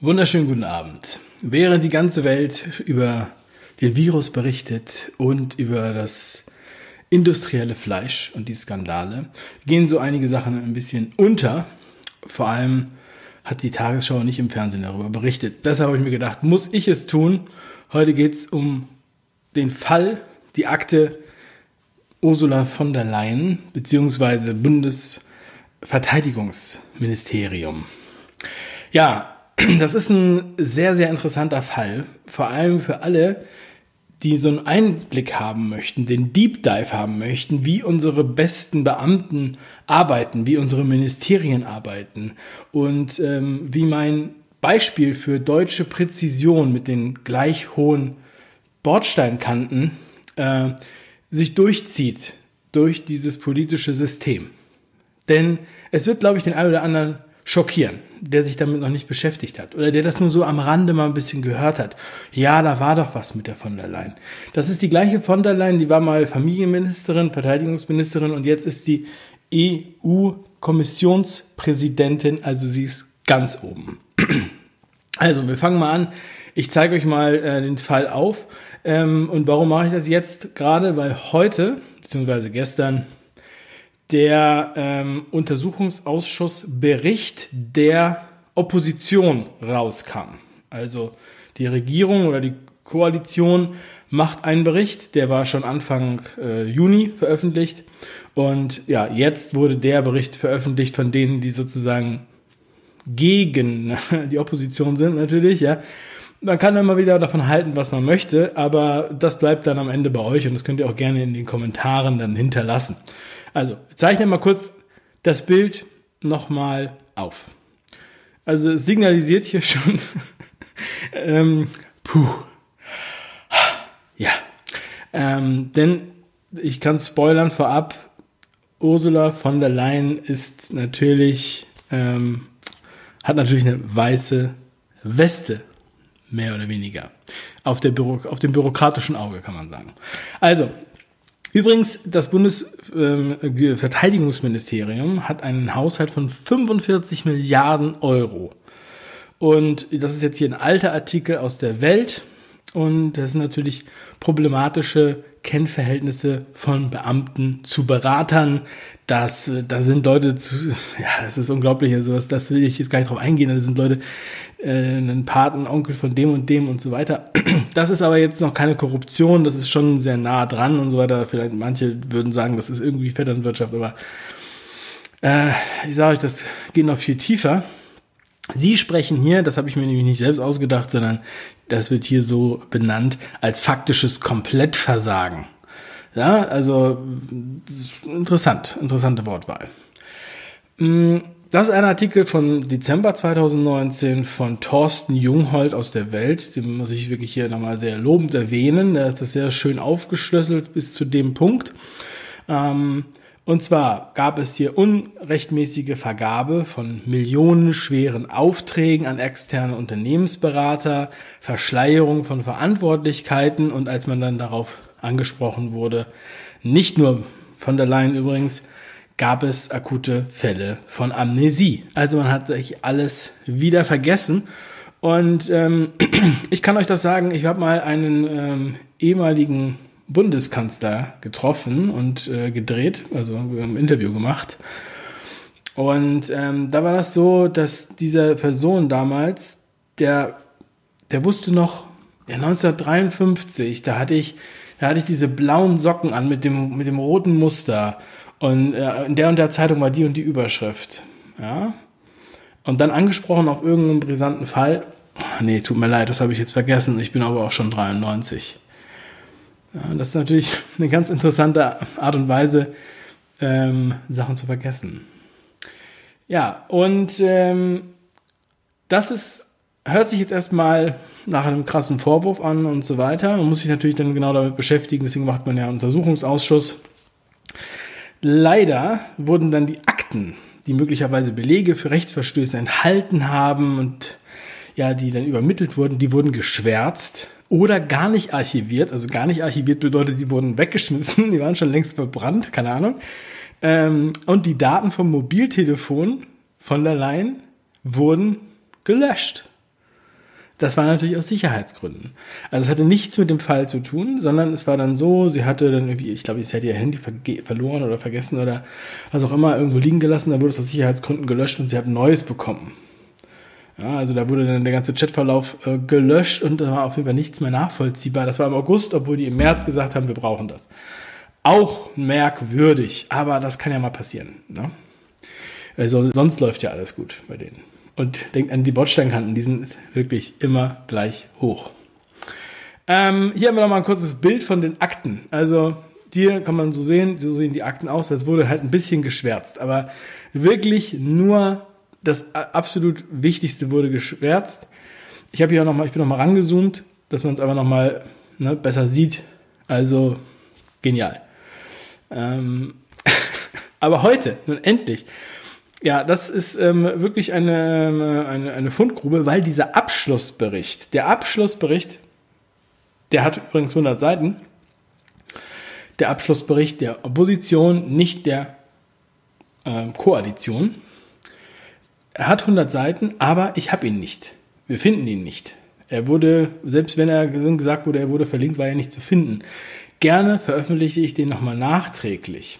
Wunderschönen guten Abend. Während die ganze Welt über den Virus berichtet und über das industrielle Fleisch und die Skandale, gehen so einige Sachen ein bisschen unter. Vor allem hat die Tagesschau nicht im Fernsehen darüber berichtet. Deshalb habe ich mir gedacht, muss ich es tun? Heute geht es um den Fall, die Akte Ursula von der Leyen beziehungsweise Bundesverteidigungsministerium. Ja, das ist ein sehr, sehr interessanter Fall. Vor allem für alle, die so einen Einblick haben möchten, den Deep Dive haben möchten, wie unsere besten Beamten arbeiten, wie unsere Ministerien arbeiten und ähm, wie mein Beispiel für deutsche Präzision mit den gleich hohen Bordsteinkanten äh, sich durchzieht durch dieses politische System. Denn es wird, glaube ich, den einen oder anderen schockieren, der sich damit noch nicht beschäftigt hat oder der das nur so am Rande mal ein bisschen gehört hat. Ja, da war doch was mit der von der Leyen. Das ist die gleiche von der Leyen, die war mal Familienministerin, Verteidigungsministerin und jetzt ist die EU-Kommissionspräsidentin, also sie ist ganz oben. Also, wir fangen mal an. Ich zeige euch mal äh, den Fall auf. Ähm, und warum mache ich das jetzt gerade? Weil heute, beziehungsweise gestern, der ähm, Untersuchungsausschussbericht der Opposition rauskam. Also die Regierung oder die Koalition macht einen Bericht, der war schon Anfang äh, Juni veröffentlicht. Und ja, jetzt wurde der Bericht veröffentlicht von denen, die sozusagen gegen die Opposition sind, natürlich, ja. Man kann immer wieder davon halten, was man möchte, aber das bleibt dann am Ende bei euch und das könnt ihr auch gerne in den Kommentaren dann hinterlassen. Also, ich zeichne mal kurz das Bild nochmal auf. Also, es signalisiert hier schon, ähm, puh, ja, ähm, denn ich kann spoilern vorab, Ursula von der Leyen ist natürlich, ähm, hat natürlich eine weiße Weste, mehr oder weniger. Auf, der Büro, auf dem bürokratischen Auge kann man sagen. Also, Übrigens, das Bundesverteidigungsministerium ähm, hat einen Haushalt von 45 Milliarden Euro. Und das ist jetzt hier ein alter Artikel aus der Welt. Und das sind natürlich problematische Kennverhältnisse von Beamten zu Beratern. Das, da sind Leute zu, ja, das ist unglaublich, also was, das will ich jetzt gar nicht drauf eingehen. Da sind Leute, äh, ein Patenonkel von dem und dem und so weiter. Das ist aber jetzt noch keine Korruption, das ist schon sehr nah dran und so weiter. Vielleicht manche würden sagen, das ist irgendwie Vetternwirtschaft, aber äh, ich sage euch, das geht noch viel tiefer. Sie sprechen hier, das habe ich mir nämlich nicht selbst ausgedacht, sondern das wird hier so benannt als faktisches Komplettversagen. Ja, also interessant, interessante Wortwahl. Mm, das ist ein Artikel von Dezember 2019 von Thorsten Junghold aus der Welt. Den muss ich wirklich hier nochmal sehr lobend erwähnen. Der hat das sehr schön aufgeschlüsselt bis zu dem Punkt. Ähm, und zwar gab es hier unrechtmäßige Vergabe von millionenschweren Aufträgen an externe Unternehmensberater, Verschleierung von Verantwortlichkeiten und als man dann darauf angesprochen wurde, nicht nur von der Leyen übrigens, gab es akute Fälle von Amnesie. Also man hat sich alles wieder vergessen. Und ähm, ich kann euch das sagen, ich habe mal einen ähm, ehemaligen Bundeskanzler getroffen und äh, gedreht, also ein Interview gemacht. Und ähm, da war das so, dass diese Person damals, der, der wusste noch, ja, 1953, da hatte ich, da hatte ich diese blauen Socken an mit dem, mit dem roten Muster. Und äh, in der und der Zeitung war die und die Überschrift. Ja. Und dann angesprochen auf irgendeinen brisanten Fall. Ach, nee, tut mir leid, das habe ich jetzt vergessen. Ich bin aber auch schon 93. Das ist natürlich eine ganz interessante Art und Weise, ähm, Sachen zu vergessen. Ja, und ähm, das ist, hört sich jetzt erstmal nach einem krassen Vorwurf an und so weiter. Man muss sich natürlich dann genau damit beschäftigen, deswegen macht man ja einen Untersuchungsausschuss. Leider wurden dann die Akten, die möglicherweise Belege für Rechtsverstöße enthalten haben und ja, die dann übermittelt wurden, die wurden geschwärzt oder gar nicht archiviert. Also gar nicht archiviert bedeutet, die wurden weggeschmissen, die waren schon längst verbrannt, keine Ahnung. Ähm, und die Daten vom Mobiltelefon von der Line wurden gelöscht. das war natürlich aus Sicherheitsgründen. Also es hatte nichts mit dem Fall zu tun, sondern es war dann so, sie hatte dann irgendwie, ich glaube, sie hätte ihr Handy verloren oder vergessen oder was auch immer irgendwo liegen gelassen, dann wurde es aus Sicherheitsgründen gelöscht und sie hat ein neues bekommen. Ja, also da wurde dann der ganze Chatverlauf äh, gelöscht und da war auf jeden Fall nichts mehr nachvollziehbar. Das war im August, obwohl die im März gesagt haben, wir brauchen das. Auch merkwürdig, aber das kann ja mal passieren. Ne? Also sonst läuft ja alles gut bei denen. Und denkt an die Bordsteinkanten, die sind wirklich immer gleich hoch. Ähm, hier haben wir noch mal ein kurzes Bild von den Akten. Also hier kann man so sehen, so sehen die Akten aus. Das wurde halt ein bisschen geschwärzt, aber wirklich nur das absolut Wichtigste wurde geschwärzt. Ich habe hier noch mal, ich bin noch mal rangezoomt, dass man es aber noch mal ne, besser sieht. Also genial. Ähm, aber heute, nun endlich, ja, das ist ähm, wirklich eine, eine, eine Fundgrube, weil dieser Abschlussbericht, der Abschlussbericht, der hat übrigens 100 Seiten, der Abschlussbericht der Opposition, nicht der äh, Koalition. Er hat 100 Seiten, aber ich habe ihn nicht. Wir finden ihn nicht. Er wurde, selbst wenn er gesagt wurde, er wurde verlinkt, war er nicht zu finden. Gerne veröffentliche ich den nochmal nachträglich.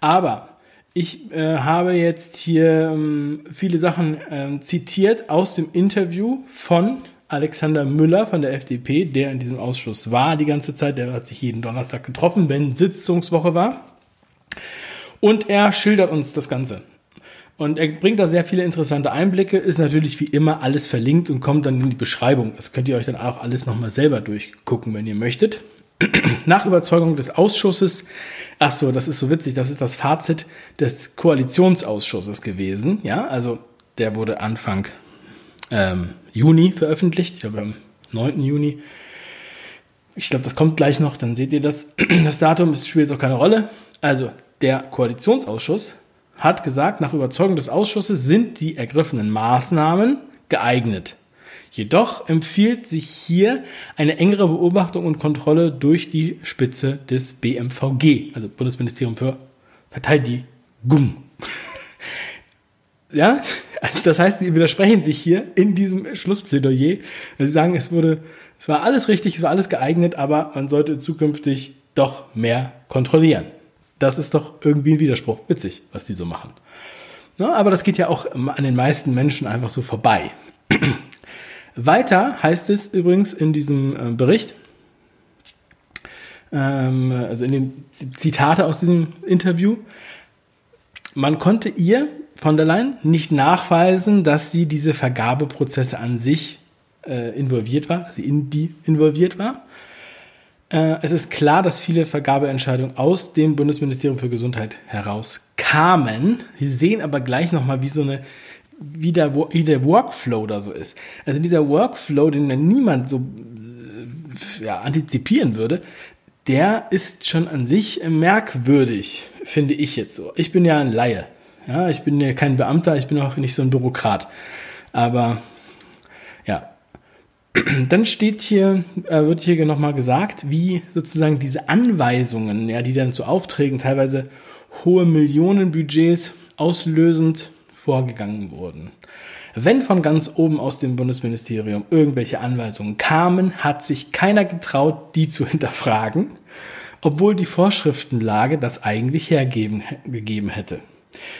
Aber ich äh, habe jetzt hier ähm, viele Sachen ähm, zitiert aus dem Interview von Alexander Müller von der FDP, der in diesem Ausschuss war die ganze Zeit. Der hat sich jeden Donnerstag getroffen, wenn Sitzungswoche war. Und er schildert uns das Ganze. Und er bringt da sehr viele interessante Einblicke, ist natürlich wie immer alles verlinkt und kommt dann in die Beschreibung. Das könnt ihr euch dann auch alles nochmal selber durchgucken, wenn ihr möchtet. Nach Überzeugung des Ausschusses, ach so, das ist so witzig, das ist das Fazit des Koalitionsausschusses gewesen. Ja, also der wurde Anfang ähm, Juni veröffentlicht, ich glaube am 9. Juni. Ich glaube, das kommt gleich noch, dann seht ihr das. Das Datum spielt auch keine Rolle. Also der Koalitionsausschuss hat gesagt, nach Überzeugung des Ausschusses sind die ergriffenen Maßnahmen geeignet. Jedoch empfiehlt sich hier eine engere Beobachtung und Kontrolle durch die Spitze des BMVG, also Bundesministerium für Verteidigung. ja, das heißt, sie widersprechen sich hier in diesem Schlussplädoyer. Sie sagen, es wurde, es war alles richtig, es war alles geeignet, aber man sollte zukünftig doch mehr kontrollieren. Das ist doch irgendwie ein Widerspruch. Witzig, was die so machen. Ja, aber das geht ja auch an den meisten Menschen einfach so vorbei. Weiter heißt es übrigens in diesem äh, Bericht, ähm, also in den Zitate aus diesem Interview, man konnte ihr von der Leyen nicht nachweisen, dass sie diese Vergabeprozesse an sich äh, involviert war, dass sie in die involviert war. Äh, es ist klar, dass viele Vergabeentscheidungen aus dem Bundesministerium für Gesundheit heraus kamen. Sie sehen aber gleich nochmal, wie so eine wie der, wie der Workflow da so ist. Also dieser Workflow, den niemand so ja, antizipieren würde, der ist schon an sich merkwürdig, finde ich jetzt so. Ich bin ja ein Laie. Ja, ich bin ja kein Beamter, ich bin auch nicht so ein Bürokrat. Aber. Dann steht hier, äh, wird hier nochmal gesagt, wie sozusagen diese Anweisungen, ja, die dann zu Aufträgen teilweise hohe Millionenbudgets auslösend vorgegangen wurden. Wenn von ganz oben aus dem Bundesministerium irgendwelche Anweisungen kamen, hat sich keiner getraut, die zu hinterfragen, obwohl die Vorschriftenlage das eigentlich hergegeben hätte.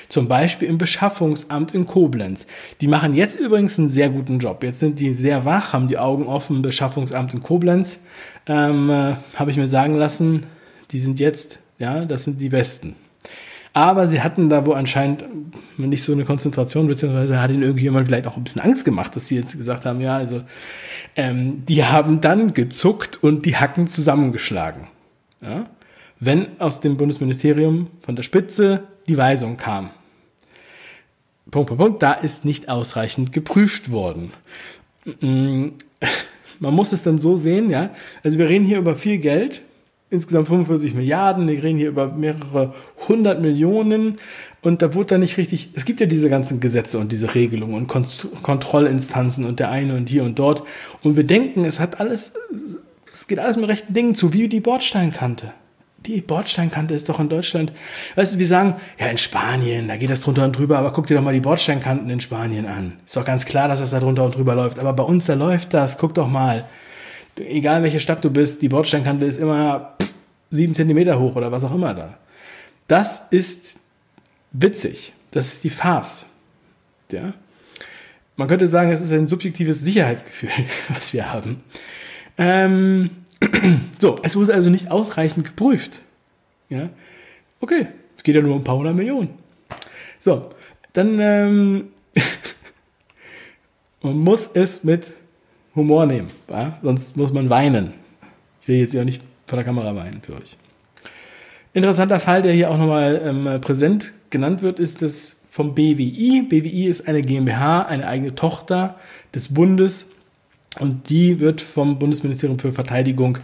Zum Beispiel im Beschaffungsamt in Koblenz. Die machen jetzt übrigens einen sehr guten Job. Jetzt sind die sehr wach, haben die Augen offen. Beschaffungsamt in Koblenz ähm, äh, habe ich mir sagen lassen, die sind jetzt, ja, das sind die Besten. Aber sie hatten da wo anscheinend nicht so eine Konzentration, beziehungsweise hat ihnen irgendjemand vielleicht auch ein bisschen Angst gemacht, dass sie jetzt gesagt haben, ja, also ähm, die haben dann gezuckt und die Hacken zusammengeschlagen. Ja? Wenn aus dem Bundesministerium von der Spitze die Weisung kam. Punkt, Punkt, Punkt, da ist nicht ausreichend geprüft worden. Mm, man muss es dann so sehen, ja. Also wir reden hier über viel Geld, insgesamt 45 Milliarden, wir reden hier über mehrere hundert Millionen und da wurde dann nicht richtig, es gibt ja diese ganzen Gesetze und diese Regelungen und Kont Kontrollinstanzen und der eine und hier und dort und wir denken, es hat alles, es geht alles mit rechten Dingen zu, wie die Bordsteinkante. Die Bordsteinkante ist doch in Deutschland. Weißt du, wir sagen, ja, in Spanien, da geht das drunter und drüber, aber guck dir doch mal die Bordsteinkanten in Spanien an. Ist doch ganz klar, dass das da drunter und drüber läuft. Aber bei uns, da läuft das. Guck doch mal. Egal welche Stadt du bist, die Bordsteinkante ist immer sieben Zentimeter hoch oder was auch immer da. Das ist witzig. Das ist die Farce. Ja? Man könnte sagen, es ist ein subjektives Sicherheitsgefühl, was wir haben. Ähm, so, es wurde also nicht ausreichend geprüft. Ja, okay, es geht ja nur um ein paar hundert Millionen. So, dann ähm, man muss es mit Humor nehmen, ja? sonst muss man weinen. Ich will jetzt ja nicht vor der Kamera weinen für euch. Interessanter Fall, der hier auch nochmal ähm, präsent genannt wird, ist das vom BWI. BWI ist eine GmbH, eine eigene Tochter des Bundes und die wird vom Bundesministerium für Verteidigung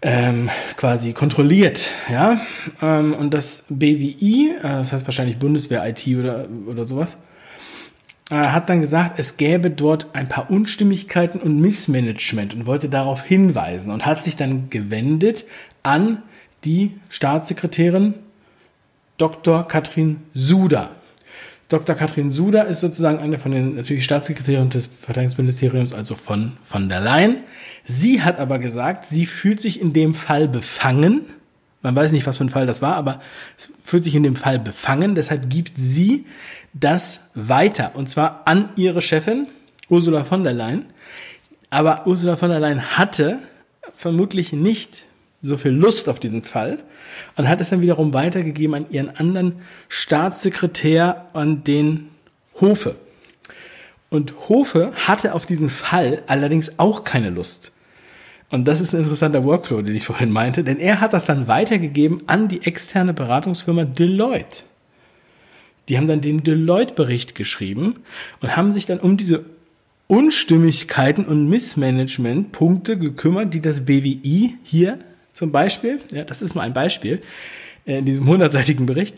ähm, quasi kontrolliert, ja. Ähm, und das BWI, äh, das heißt wahrscheinlich Bundeswehr IT oder, oder sowas, äh, hat dann gesagt, es gäbe dort ein paar Unstimmigkeiten und Missmanagement und wollte darauf hinweisen und hat sich dann gewendet an die Staatssekretärin Dr. Katrin Suda. Dr. Katrin Suda ist sozusagen eine von den natürlich Staatssekretären des Verteidigungsministeriums, also von von der Leyen. Sie hat aber gesagt, sie fühlt sich in dem Fall befangen. Man weiß nicht, was für ein Fall das war, aber es fühlt sich in dem Fall befangen. Deshalb gibt sie das weiter und zwar an ihre Chefin Ursula von der Leyen. Aber Ursula von der Leyen hatte vermutlich nicht so viel Lust auf diesen Fall und hat es dann wiederum weitergegeben an ihren anderen Staatssekretär, an den Hofe. Und Hofe hatte auf diesen Fall allerdings auch keine Lust. Und das ist ein interessanter Workflow, den ich vorhin meinte, denn er hat das dann weitergegeben an die externe Beratungsfirma Deloitte. Die haben dann den Deloitte-Bericht geschrieben und haben sich dann um diese Unstimmigkeiten und Missmanagement-Punkte gekümmert, die das BWI hier zum Beispiel, ja, das ist nur ein Beispiel, äh, in diesem hundertseitigen Bericht,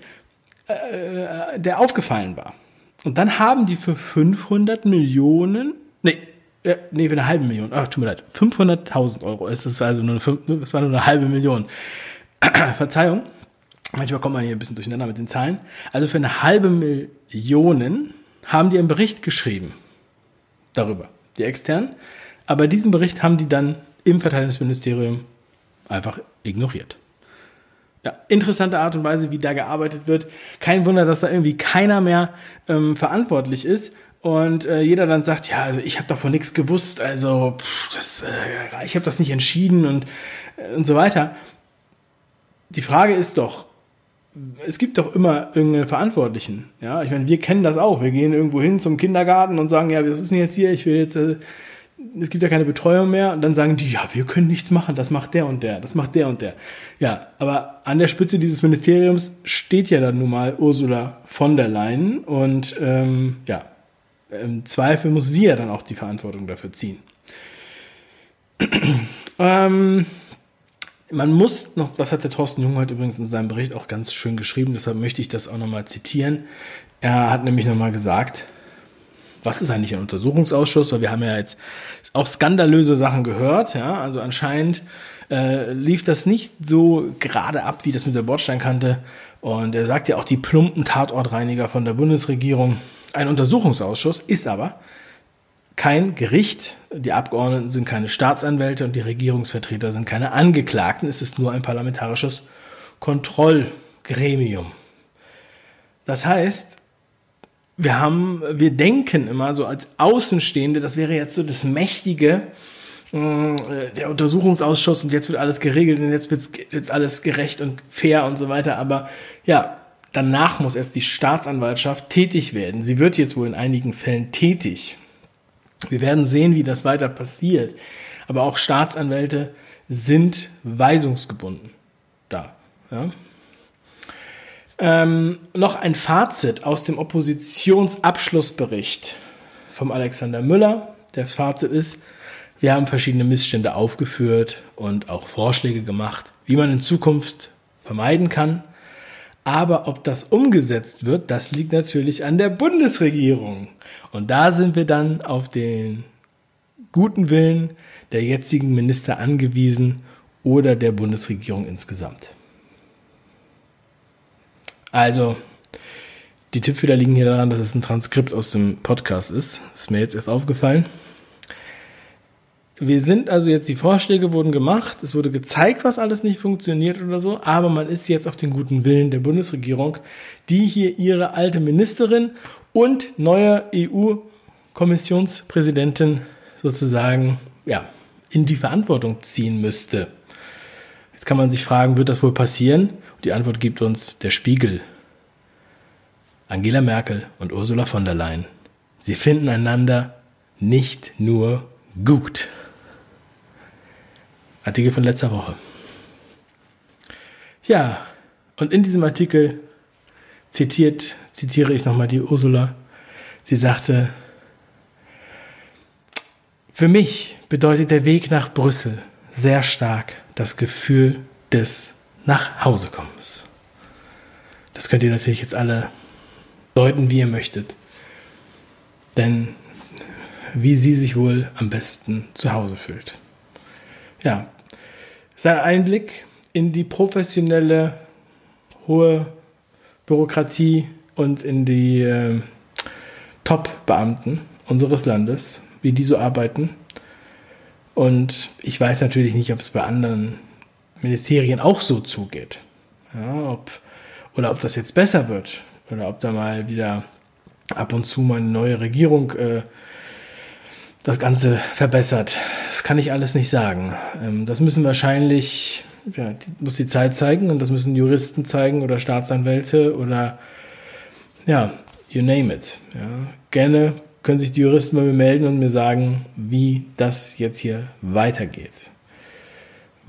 äh, der aufgefallen war. Und dann haben die für 500 Millionen, nee, äh, nee, für eine halbe Million, ach, tut mir leid, 500.000 Euro, es ist also nur eine, es war nur eine halbe Million. Verzeihung, manchmal kommt man hier ein bisschen durcheinander mit den Zahlen. Also für eine halbe Million haben die einen Bericht geschrieben darüber, die externen. Aber diesen Bericht haben die dann im Verteidigungsministerium einfach ignoriert. Ja, interessante Art und Weise, wie da gearbeitet wird. Kein Wunder, dass da irgendwie keiner mehr ähm, verantwortlich ist und äh, jeder dann sagt, ja, also ich habe davon nichts gewusst, also pff, das, äh, ich habe das nicht entschieden und, äh, und so weiter. Die Frage ist doch, es gibt doch immer irgendeinen Verantwortlichen. Ja, ich meine, wir kennen das auch. Wir gehen irgendwo hin zum Kindergarten und sagen, ja, was ist denn jetzt hier? Ich will jetzt äh, es gibt ja keine Betreuung mehr und dann sagen die, ja, wir können nichts machen, das macht der und der, das macht der und der. Ja, aber an der Spitze dieses Ministeriums steht ja dann nun mal Ursula von der Leyen und ähm, ja, im Zweifel muss sie ja dann auch die Verantwortung dafür ziehen. ähm, man muss noch, das hat der Thorsten Jung heute übrigens in seinem Bericht auch ganz schön geschrieben, deshalb möchte ich das auch nochmal zitieren. Er hat nämlich nochmal gesagt, was ist eigentlich ein Untersuchungsausschuss? Weil wir haben ja jetzt auch skandalöse Sachen gehört. Ja, also anscheinend äh, lief das nicht so gerade ab, wie das mit der Bordsteinkante. Und er sagt ja auch die plumpen Tatortreiniger von der Bundesregierung. Ein Untersuchungsausschuss ist aber kein Gericht. Die Abgeordneten sind keine Staatsanwälte und die Regierungsvertreter sind keine Angeklagten. Es ist nur ein parlamentarisches Kontrollgremium. Das heißt, wir haben, wir denken immer so als Außenstehende, das wäre jetzt so das mächtige, äh, der Untersuchungsausschuss und jetzt wird alles geregelt und jetzt wird jetzt alles gerecht und fair und so weiter. Aber ja, danach muss erst die Staatsanwaltschaft tätig werden. Sie wird jetzt wohl in einigen Fällen tätig. Wir werden sehen, wie das weiter passiert. Aber auch Staatsanwälte sind weisungsgebunden da. Ja? Ähm, noch ein Fazit aus dem Oppositionsabschlussbericht vom Alexander Müller. Der Fazit ist, wir haben verschiedene Missstände aufgeführt und auch Vorschläge gemacht, wie man in Zukunft vermeiden kann. Aber ob das umgesetzt wird, das liegt natürlich an der Bundesregierung. Und da sind wir dann auf den guten Willen der jetzigen Minister angewiesen oder der Bundesregierung insgesamt. Also, die Tippfehler liegen hier daran, dass es ein Transkript aus dem Podcast ist. Ist mir jetzt erst aufgefallen. Wir sind also jetzt, die Vorschläge wurden gemacht, es wurde gezeigt, was alles nicht funktioniert oder so, aber man ist jetzt auf den guten Willen der Bundesregierung, die hier ihre alte Ministerin und neue EU-Kommissionspräsidentin sozusagen, ja, in die Verantwortung ziehen müsste. Jetzt kann man sich fragen, wird das wohl passieren? Die Antwort gibt uns der Spiegel. Angela Merkel und Ursula von der Leyen. Sie finden einander nicht nur gut. Artikel von letzter Woche. Ja, und in diesem Artikel zitiert, zitiere ich nochmal die Ursula. Sie sagte, für mich bedeutet der Weg nach Brüssel sehr stark das Gefühl des Nachhausekommens. Das könnt ihr natürlich jetzt alle deuten, wie ihr möchtet. Denn wie sie sich wohl am besten zu Hause fühlt. Ja, sein Einblick in die professionelle, hohe Bürokratie und in die äh, Top-Beamten unseres Landes, wie die so arbeiten. Und ich weiß natürlich nicht, ob es bei anderen Ministerien auch so zugeht. Ja, ob, oder ob das jetzt besser wird. Oder ob da mal wieder ab und zu mal eine neue Regierung äh, das Ganze verbessert. Das kann ich alles nicht sagen. Ähm, das müssen wahrscheinlich, ja, muss die Zeit zeigen und das müssen Juristen zeigen oder Staatsanwälte oder ja, you name it. Ja. Gerne können sich die Juristen bei mir melden und mir sagen, wie das jetzt hier weitergeht.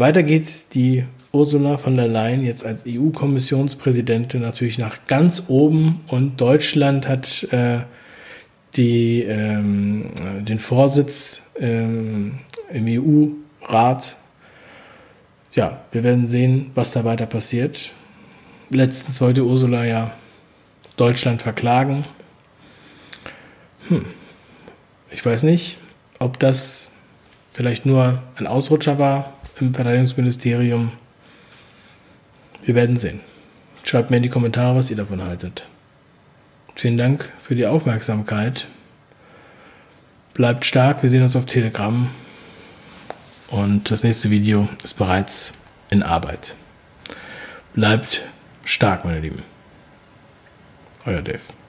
Weiter geht die Ursula von der Leyen jetzt als EU-Kommissionspräsidentin natürlich nach ganz oben und Deutschland hat äh, die, ähm, den Vorsitz ähm, im EU-Rat. Ja, wir werden sehen, was da weiter passiert. Letztens wollte Ursula ja Deutschland verklagen. Hm. Ich weiß nicht, ob das vielleicht nur ein Ausrutscher war im Verteidigungsministerium. Wir werden sehen. Schreibt mir in die Kommentare, was ihr davon haltet. Vielen Dank für die Aufmerksamkeit. Bleibt stark, wir sehen uns auf Telegram. Und das nächste Video ist bereits in Arbeit. Bleibt stark, meine Lieben. Euer Dave.